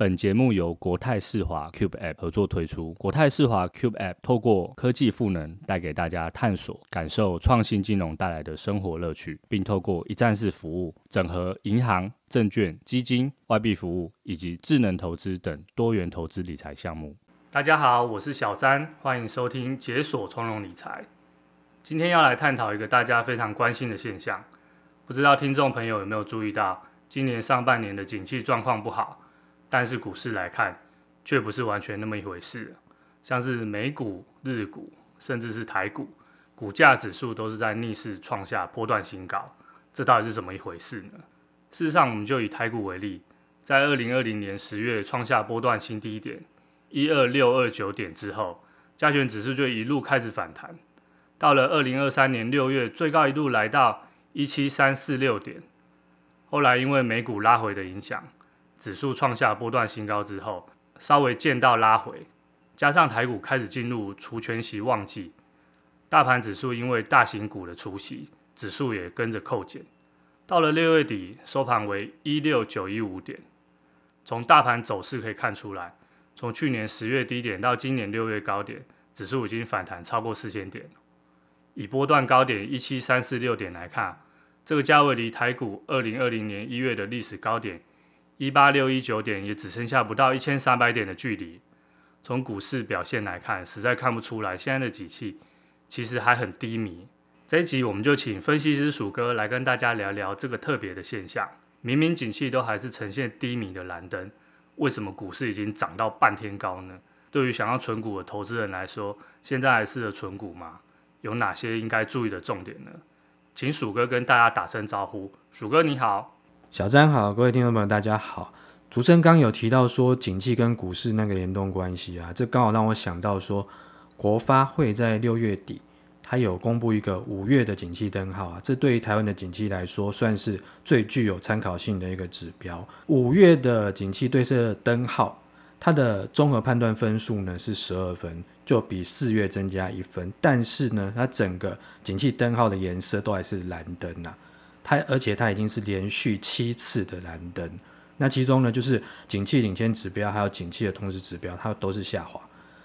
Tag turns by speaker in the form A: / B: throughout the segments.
A: 本节目由国泰世华 Cube App 合作推出。国泰世华 Cube App 透过科技赋能，带给大家探索、感受创新金融带来的生活乐趣，并透过一站式服务，整合银行、证券、基金、外币服务以及智能投资等多元投资理财项目。大家好，我是小詹，欢迎收听解锁从容理财。今天要来探讨一个大家非常关心的现象，不知道听众朋友有没有注意到，今年上半年的景气状况不好。但是股市来看，却不是完全那么一回事。像是美股、日股，甚至是台股，股价指数都是在逆势创下波段新高。这到底是怎么一回事呢？事实上，我们就以台股为例，在二零二零年十月创下波段新低点一二六二九点之后，加权指数就一路开始反弹。到了二零二三年六月，最高一度来到一七三四六点。后来因为美股拉回的影响。指数创下波段新高之后，稍微见到拉回，加上台股开始进入除权息旺季，大盘指数因为大型股的除息，指数也跟着扣减。到了六月底，收盘为一六九一五点。从大盘走势可以看出来，从去年十月低点到今年六月高点，指数已经反弹超过四千点。以波段高点一七三四六点来看，这个价位离台股二零二零年一月的历史高点。一八六一九点也只剩下不到一千三百点的距离。从股市表现来看，实在看不出来现在的景气其实还很低迷。这一集我们就请分析师鼠哥来跟大家聊聊这个特别的现象。明明景气都还是呈现低迷的蓝灯，为什么股市已经涨到半天高呢？对于想要存股的投资人来说，现在还适合存股吗？有哪些应该注意的重点呢？请鼠哥跟大家打声招呼。鼠哥你好。
B: 小詹好，各位听众朋友，大家好。主持人刚有提到说，景气跟股市那个联动关系啊，这刚好让我想到说，国发会在六月底，它有公布一个五月的景气灯号啊，这对于台湾的景气来说，算是最具有参考性的一个指标。五月的景气对策灯号，它的综合判断分数呢是十二分，就比四月增加一分，但是呢，它整个景气灯号的颜色都还是蓝灯呐、啊。它而且它已经是连续七次的蓝灯，那其中呢，就是景气领先指标还有景气的同时指标，它都是下滑。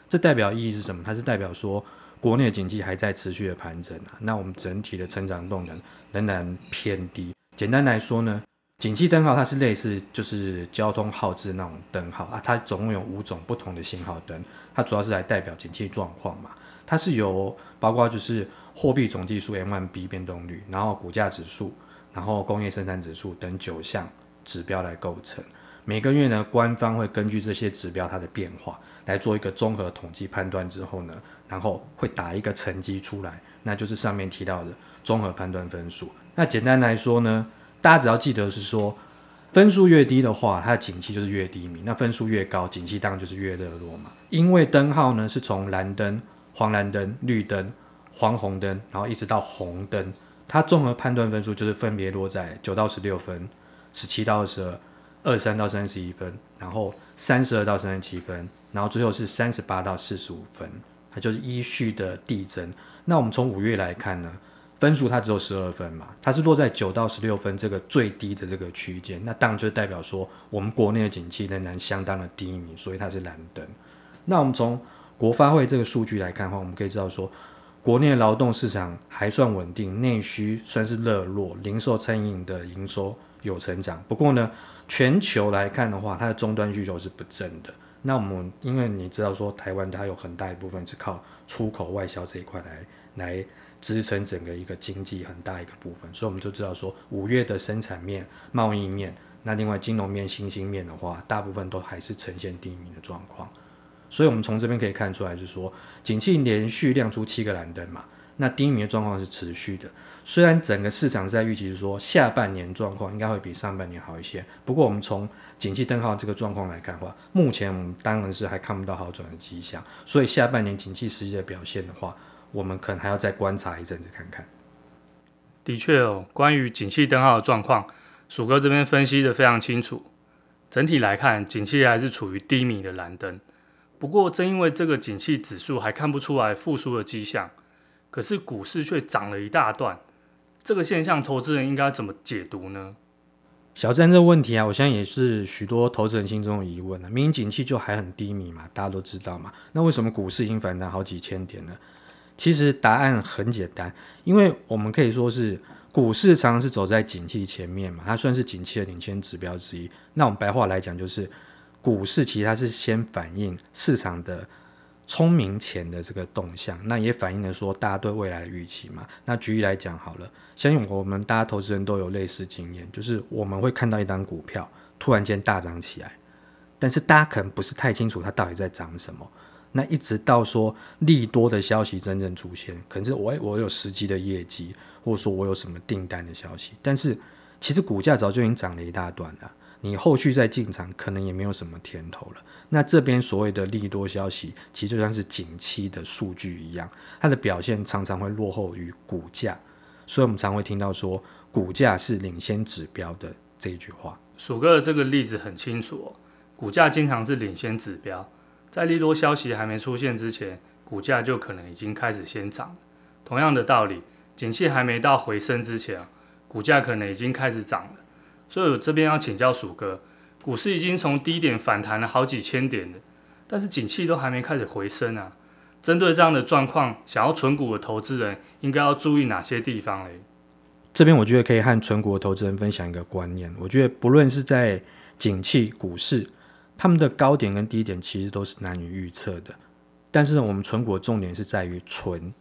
B: 这代表意义是什么？它是代表说国内的景气还在持续的盘整啊。那我们整体的成长动能仍然偏低。简单来说呢，景气灯号它是类似就是交通号志那种灯号啊，它总共有五种不同的信号灯，它主要是来代表景气状况嘛。它是由包括就是货币总计数 M1B 变动率，然后股价指数。然后工业生产指数等九项指标来构成，每个月呢，官方会根据这些指标它的变化来做一个综合统计判断之后呢，然后会打一个成绩出来，那就是上面提到的综合判断分数。那简单来说呢，大家只要记得是说，分数越低的话，它的景气就是越低迷；那分数越高，景气当然就是越热络嘛。因为灯号呢是从蓝灯、黄蓝灯、绿灯、黄红灯，然后一直到红灯。它综合判断分数就是分别落在九到十六分、十七到二十二、二三到三十一分，然后三十二到三十七分，然后最后是三十八到四十五分，它就是依序的递增。那我们从五月来看呢，分数它只有十二分嘛，它是落在九到十六分这个最低的这个区间，那当然就代表说我们国内的景气仍然相当的低迷，所以它是蓝灯。那我们从国发会这个数据来看的话，我们可以知道说。国内劳动市场还算稳定，内需算是热络，零售餐饮的营收有成长。不过呢，全球来看的话，它的终端需求是不振的。那我们因为你知道说，台湾它有很大一部分是靠出口外销这一块来来支撑整个一个经济很大一个部分。所以我们就知道说，五月的生产面、贸易面，那另外金融面、新兴面的话，大部分都还是呈现低迷的状况。所以，我们从这边可以看出来，是说，景气连续亮出七个蓝灯嘛，那低迷的状况是持续的。虽然整个市场在预期是说下半年状况应该会比上半年好一些，不过我们从景气灯号这个状况来看的话，目前我们当然是还看不到好转的迹象。所以下半年景气实际的表现的话，我们可能还要再观察一阵子看看。
A: 的确哦，关于景气灯号的状况，鼠哥这边分析得非常清楚。整体来看，景气还是处于低迷的蓝灯。不过，正因为这个景气指数还看不出来复苏的迹象，可是股市却涨了一大段，这个现象投资人应该怎么解读呢？
B: 小詹这个问题啊，我相信也是许多投资人心中的疑问啊。明明景气就还很低迷嘛，大家都知道嘛，那为什么股市已经反弹好几千点呢？其实答案很简单，因为我们可以说是股市常常是走在景气前面嘛，它算是景气的领先指标之一。那我们白话来讲就是。股市其实它是先反映市场的聪明钱的这个动向，那也反映了说大家对未来的预期嘛。那举例来讲好了，相信我们大家投资人都有类似经验，就是我们会看到一档股票突然间大涨起来，但是大家可能不是太清楚它到底在涨什么。那一直到说利多的消息真正出现，可能是我我有实际的业绩，或者说我有什么订单的消息，但是其实股价早就已经涨了一大段了。你后续再进场，可能也没有什么甜头了。那这边所谓的利多消息，其实就像是景气的数据一样，它的表现常常会落后于股价，所以我们常会听到说，股价是领先指标的这一句话。
A: 鼠哥的这个例子很清楚哦，股价经常是领先指标，在利多消息还没出现之前，股价就可能已经开始先涨。同样的道理，景气还没到回升之前，股价可能已经开始涨了。所以我这边要请教鼠哥，股市已经从低点反弹了好几千点了，但是景气都还没开始回升啊。针对这样的状况，想要存股的投资人应该要注意哪些地方嘞？
B: 这边我觉得可以和存股的投资人分享一个观念，我觉得不论是在景气股市，他们的高点跟低点其实都是难以预测的。但是呢，我们存股的重点是在于存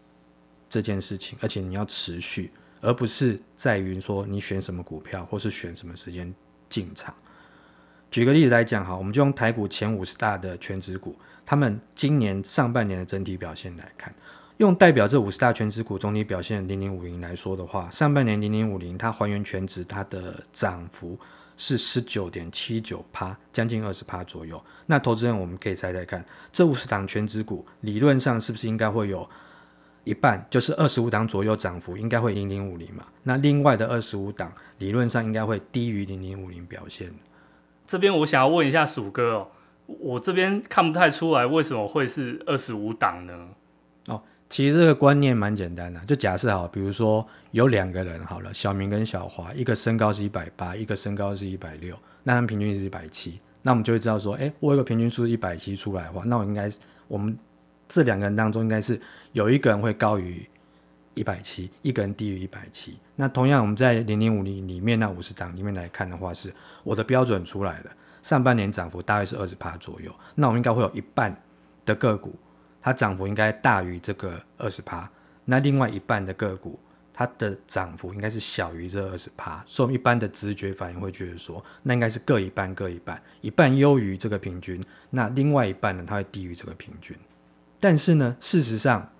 B: 这件事情，而且你要持续。而不是在于说你选什么股票，或是选什么时间进场。举个例子来讲哈，我们就用台股前五十大的全职股，他们今年上半年的整体表现来看，用代表这五十大全职股总体表现零零五零来说的话，上半年零零五零它还原全值，它的涨幅是十九点七九趴，将近二十趴左右。那投资人我们可以猜猜看，这五十档全职股理论上是不是应该会有？一半就是二十五档左右涨幅，应该会零零五零嘛？那另外的二十五档理论上应该会低于零零五零表现。
A: 这边我想要问一下鼠哥哦，我这边看不太出来为什么会是二十五档呢？
B: 哦，其实这个观念蛮简单的，就假设好，比如说有两个人好了，小明跟小华，一个身高是一百八，一个身高是一百六，那他们平均是一百七，那我们就会知道说，哎，我有个平均数一百七出来的话，那我应该我们。这两个人当中，应该是有一个人会高于一百七，一个人低于一百七。那同样，我们在零零五零里面那五十档里面来看的话，是我的标准出来的，上半年涨幅大概是二十趴左右。那我们应该会有一半的个股，它涨幅应该大于这个二十趴。那另外一半的个股，它的涨幅应该是小于这二十趴。所以，我们一般的直觉反应会觉得说，那应该是各一半，各一半，一半优于这个平均，那另外一半呢，它会低于这个平均。但是呢，事实上，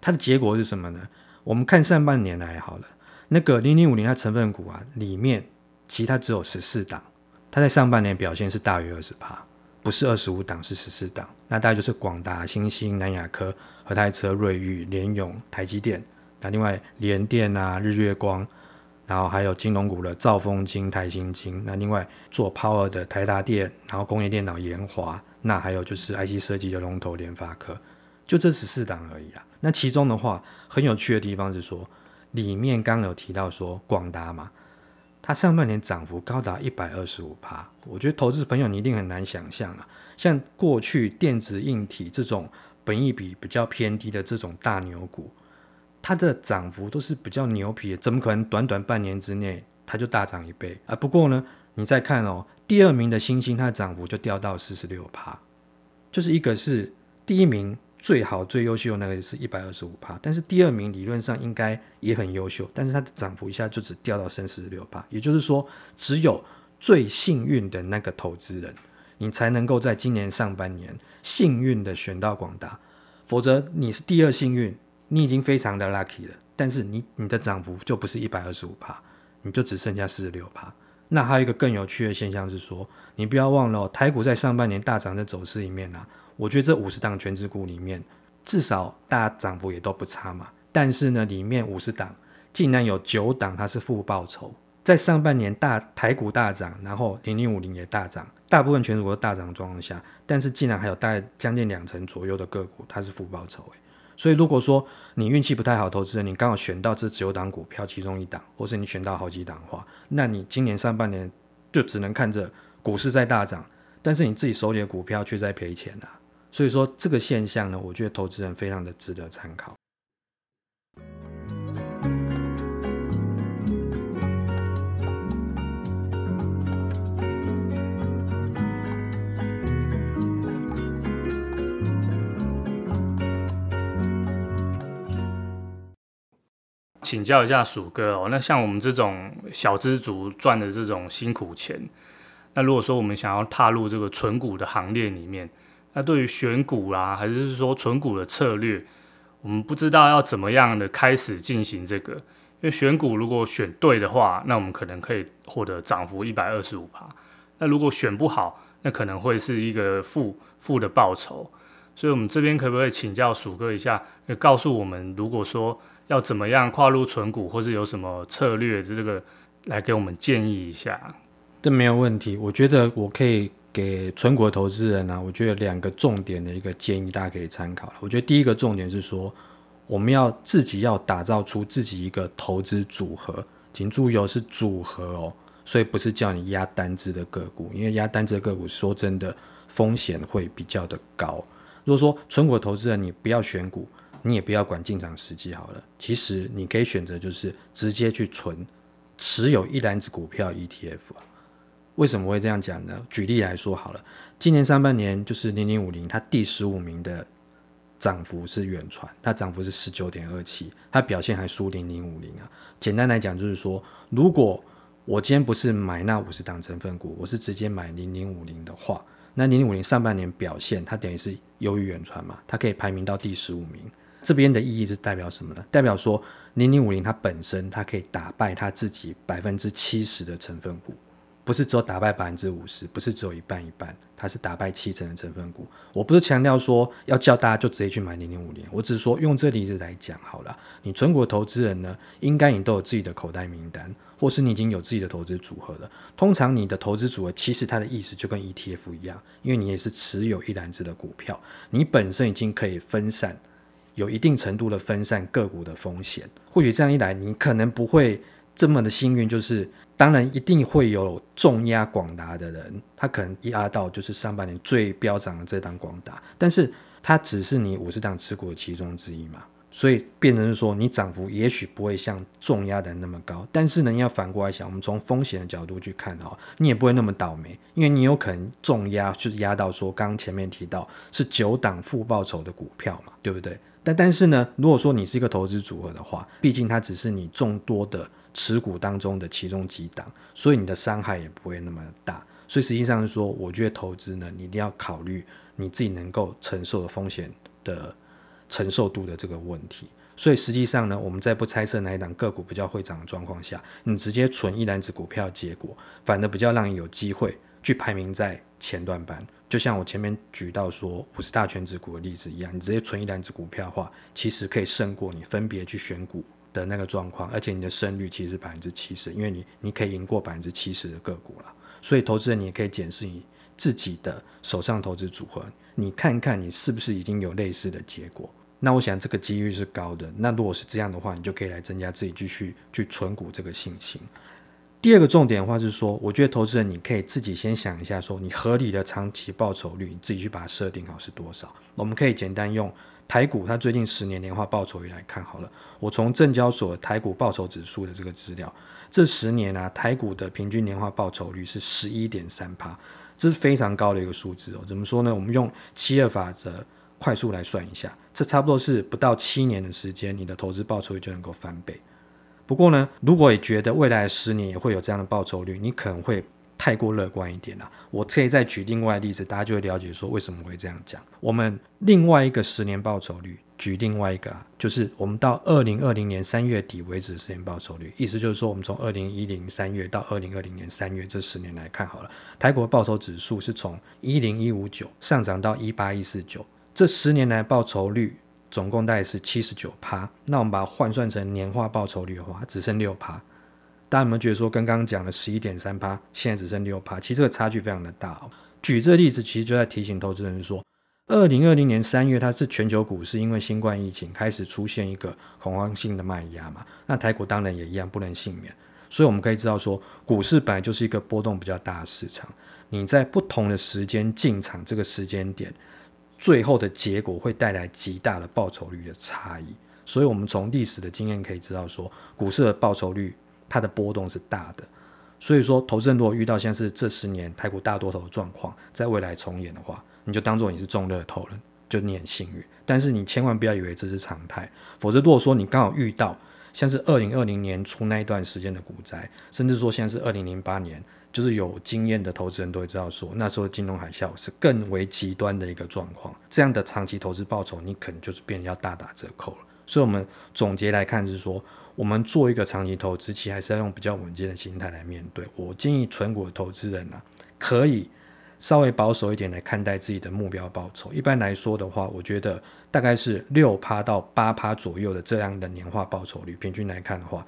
B: 它的结果是什么呢？我们看上半年来好了，那个零零五零它成分股啊，里面其实它只有十四档，它在上半年表现是大于二十趴，不是二十五档，是十四档。那大概就是广达、新兴、南亚科、和泰车、瑞昱、联咏、台积电。那另外联电啊、日月光，然后还有金融股的兆丰金、台新金。那另外做 Power 的台达电，然后工业电脑研华，那还有就是 IC 设计的龙头联发科。就这十四档而已啊。那其中的话，很有趣的地方是说，里面刚有提到说广达嘛，它上半年涨幅高达一百二十五趴。我觉得投资朋友你一定很难想象啊。像过去电子硬体这种本益比比较偏低的这种大牛股，它的涨幅都是比较牛皮的，怎么可能短短半年之内它就大涨一倍啊？不过呢，你再看哦，第二名的欣兴，它的涨幅就掉到四十六趴，就是一个是第一名。最好最优秀的那个是一百二十五趴，但是第二名理论上应该也很优秀，但是它的涨幅一下就只掉到三十六趴，也就是说，只有最幸运的那个投资人，你才能够在今年上半年幸运的选到广达，否则你是第二幸运，你已经非常的 lucky 了，但是你你的涨幅就不是一百二十五趴，你就只剩下四十六趴。那还有一个更有趣的现象是说，你不要忘了，台股在上半年大涨的走势里面啊。我觉得这五十档权值股里面，至少大家涨幅也都不差嘛。但是呢，里面五十档竟然有九档它是负报酬，在上半年大台股大涨，然后零零五零也大涨，大部分权值股都大涨的状况下，但是竟然还有大概将近两成左右的个股它是负报酬。所以如果说你运气不太好，投资人你刚好选到这九档股票其中一档，或是你选到好几档的话，那你今年上半年就只能看着股市在大涨，但是你自己手里的股票却在赔钱啊。所以说这个现象呢，我觉得投资人非常的值得参考。
A: 请教一下鼠哥哦，那像我们这种小资族赚的这种辛苦钱，那如果说我们想要踏入这个存股的行列里面，那对于选股啦、还是说存股的策略，我们不知道要怎么样的开始进行这个。因为选股如果选对的话，那我们可能可以获得涨幅一百二十五趴。那如果选不好，那可能会是一个负负的报酬。所以，我们这边可不可以请教鼠哥一下，告诉我们，如果说要怎么样跨入存股，或是有什么策略，这个来给我们建议一下？
B: 这没有问题，我觉得我可以。给存股投资人呢、我觉得两个重点的一个建议，大家可以参考。我觉得第一个重点是说，我们要自己要打造出自己一个投资组合，请注意哦，是组合哦，所以不是叫你压单只的个股，因为压单只的个股说真的风险会比较的高。如果说存股投资人你不要选股，你也不要管进场时机好了，其实你可以选择就是直接去存持有一篮子股票 ETF 为什么会这样讲呢？举例来说好了，今年上半年就是零零五零，它第十五名的涨幅是远传，它涨幅是十九点二七，它表现还输零零五零啊。简单来讲就是说，如果我今天不是买那五十档成分股，我是直接买零零五零的话，那零零五零上半年表现它等于是优于远传嘛，它可以排名到第十五名。这边的意义是代表什么呢？代表说零零五零它本身它可以打败它自己百分之七十的成分股。不是只有打败百分之五十，不是只有一半一半，它是打败七成的成分股。我不是强调说要叫大家就直接去买零零五零，我只是说用这例子来讲好了。你存股投资人呢，应该你都有自己的口袋名单，或是你已经有自己的投资组合了。通常你的投资组合其实它的意思就跟 ETF 一样，因为你也是持有一篮子的股票，你本身已经可以分散，有一定程度的分散个股的风险。或许这样一来，你可能不会这么的幸运，就是。当然，一定会有重压广达的人，他可能压到就是上半年最飙涨的这档广达，但是它只是你五十档持股的其中之一嘛，所以变成是说你涨幅也许不会像重压的那么高，但是呢，你要反过来想，我们从风险的角度去看哈，你也不会那么倒霉，因为你有可能重压就是压到说刚刚前面提到是九档负报酬的股票嘛，对不对？但但是呢，如果说你是一个投资组合的话，毕竟它只是你众多的。持股当中的其中几档，所以你的伤害也不会那么大。所以实际上是说，我觉得投资呢，你一定要考虑你自己能够承受的风险的承受度的这个问题。所以实际上呢，我们在不猜测哪一档个股比较会涨的状况下，你直接存一篮子股票，结果反而比较让你有机会去排名在前段班。就像我前面举到说五十大权值股的例子一样，你直接存一篮子股票的话，其实可以胜过你分别去选股的那个状况，而且你的胜率其实是百分之七十，因为你你可以赢过百分之七十的个股了。所以投资人你也可以检视你自己的手上投资组合，你看看你是不是已经有类似的结果。那我想这个几率是高的。那如果是这样的话，你就可以来增加自己继续去存股这个信心。第二个重点的话是说，我觉得投资人你可以自己先想一下，说你合理的长期报酬率，你自己去把它设定好是多少。我们可以简单用。台股它最近十年年化报酬率来看好了，我从证交所台股报酬指数的这个资料，这十年啊台股的平均年化报酬率是十一点三趴，这是非常高的一个数字哦。怎么说呢？我们用七二法则快速来算一下，这差不多是不到七年的时间，你的投资报酬率就能够翻倍。不过呢，如果你觉得未来十年也会有这样的报酬率，你可能会太过乐观一点了。我可以再举另外例子，大家就会了解说为什么会这样讲。我们另外一个十年报酬率，举另外一个，啊就是我们到二零二零年三月底为止十年报酬率，意思就是说，我们从二零一零三月到二零二零年三月这十年来看好了，台股报酬指数是从一零一五九上涨到一八一四九，这十年来报酬率。总共大概是七十九趴，那我们把它换算成年化报酬率的话，只剩六趴。大家有没有觉得说，刚刚讲的十一点三趴，现在只剩六趴？其实这个差距非常的大哦。举这个例子，其实就在提醒投资人说，二零二零年三月，它是全球股市因为新冠疫情开始出现一个恐慌性的卖压嘛，那台股当然也一样不能幸免。所以我们可以知道说，股市本来就是一个波动比较大的市场，你在不同的时间进场，这个时间点。最后的结果会带来极大的报酬率的差异，所以我们从历史的经验可以知道说，股市的报酬率它的波动是大的。所以说，投资人如果遇到像是这十年台股大多头的状况，在未来重演的话，你就当做你是中乐透了，就你很幸运。但是你千万不要以为这是常态，否则如果说你刚好遇到像是二零二零年初那一段时间的股灾，甚至说像是二零零八年。就是有经验的投资人都会知道说，那时候金融海啸是更为极端的一个状况。这样的长期投资报酬，你可能就是变得要大打折扣了。所以，我们总结来看是说，我们做一个长期投资，其实还是要用比较稳健的心态来面对。我建议存股的投资人呢、可以稍微保守一点来看待自己的目标报酬。一般来说的话，我觉得大概是六趴到八趴左右的这样的年化报酬率，平均来看的话，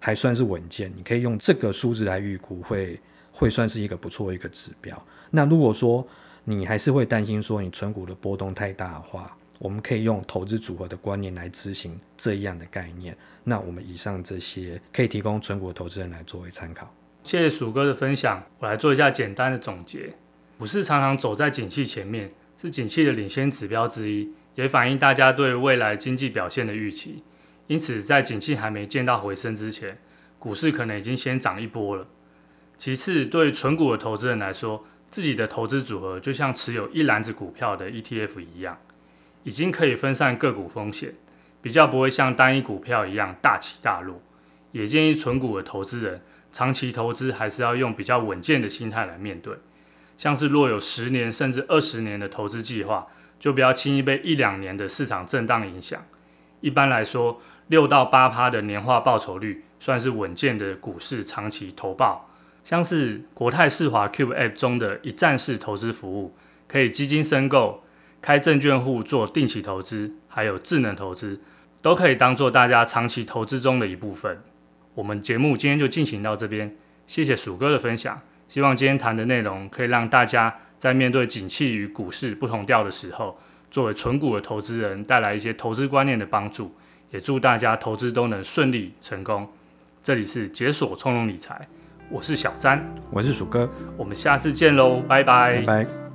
B: 还算是稳健。你可以用这个数字来预估会。会算是一个不错一个指标。那如果说你还是会担心说你存股的波动太大的话，我们可以用投资组合的观念来执行这样的概念。那我们以上这些可以提供存股投资人来作为参考。
A: 谢谢鼠哥的分享，我来做一下简单的总结。股市常常走在景气前面，是景气的领先指标之一，也反映大家对未来经济表现的预期。因此，在景气还没见到回升之前，股市可能已经先涨一波了。其次，对存股的投资人来说，自己的投资组合就像持有一篮子股票的 ETF 一样，已经可以分散个股风险，比较不会像单一股票一样大起大落。也建议存股的投资人，长期投资还是要用比较稳健的心态来面对。像是若有十年甚至二十年的投资计划，就不要轻易被一两年的市场震荡影响。一般来说，六到八趴的年化报酬率算是稳健的股市长期投报。像是国泰世华 Cube App 中的一站式投资服务，可以基金申购、开证券户做定期投资，还有智能投资，都可以当做大家长期投资中的一部分。我们节目今天就进行到这边，谢谢鼠哥的分享。希望今天谈的内容可以让大家在面对景气与股市不同调的时候，作为纯股的投资人带来一些投资观念的帮助。也祝大家投资都能顺利成功。这里是解锁从容理财。我是小詹，
B: 我是鼠哥，
A: 我们下次见喽，拜拜，
B: 拜拜。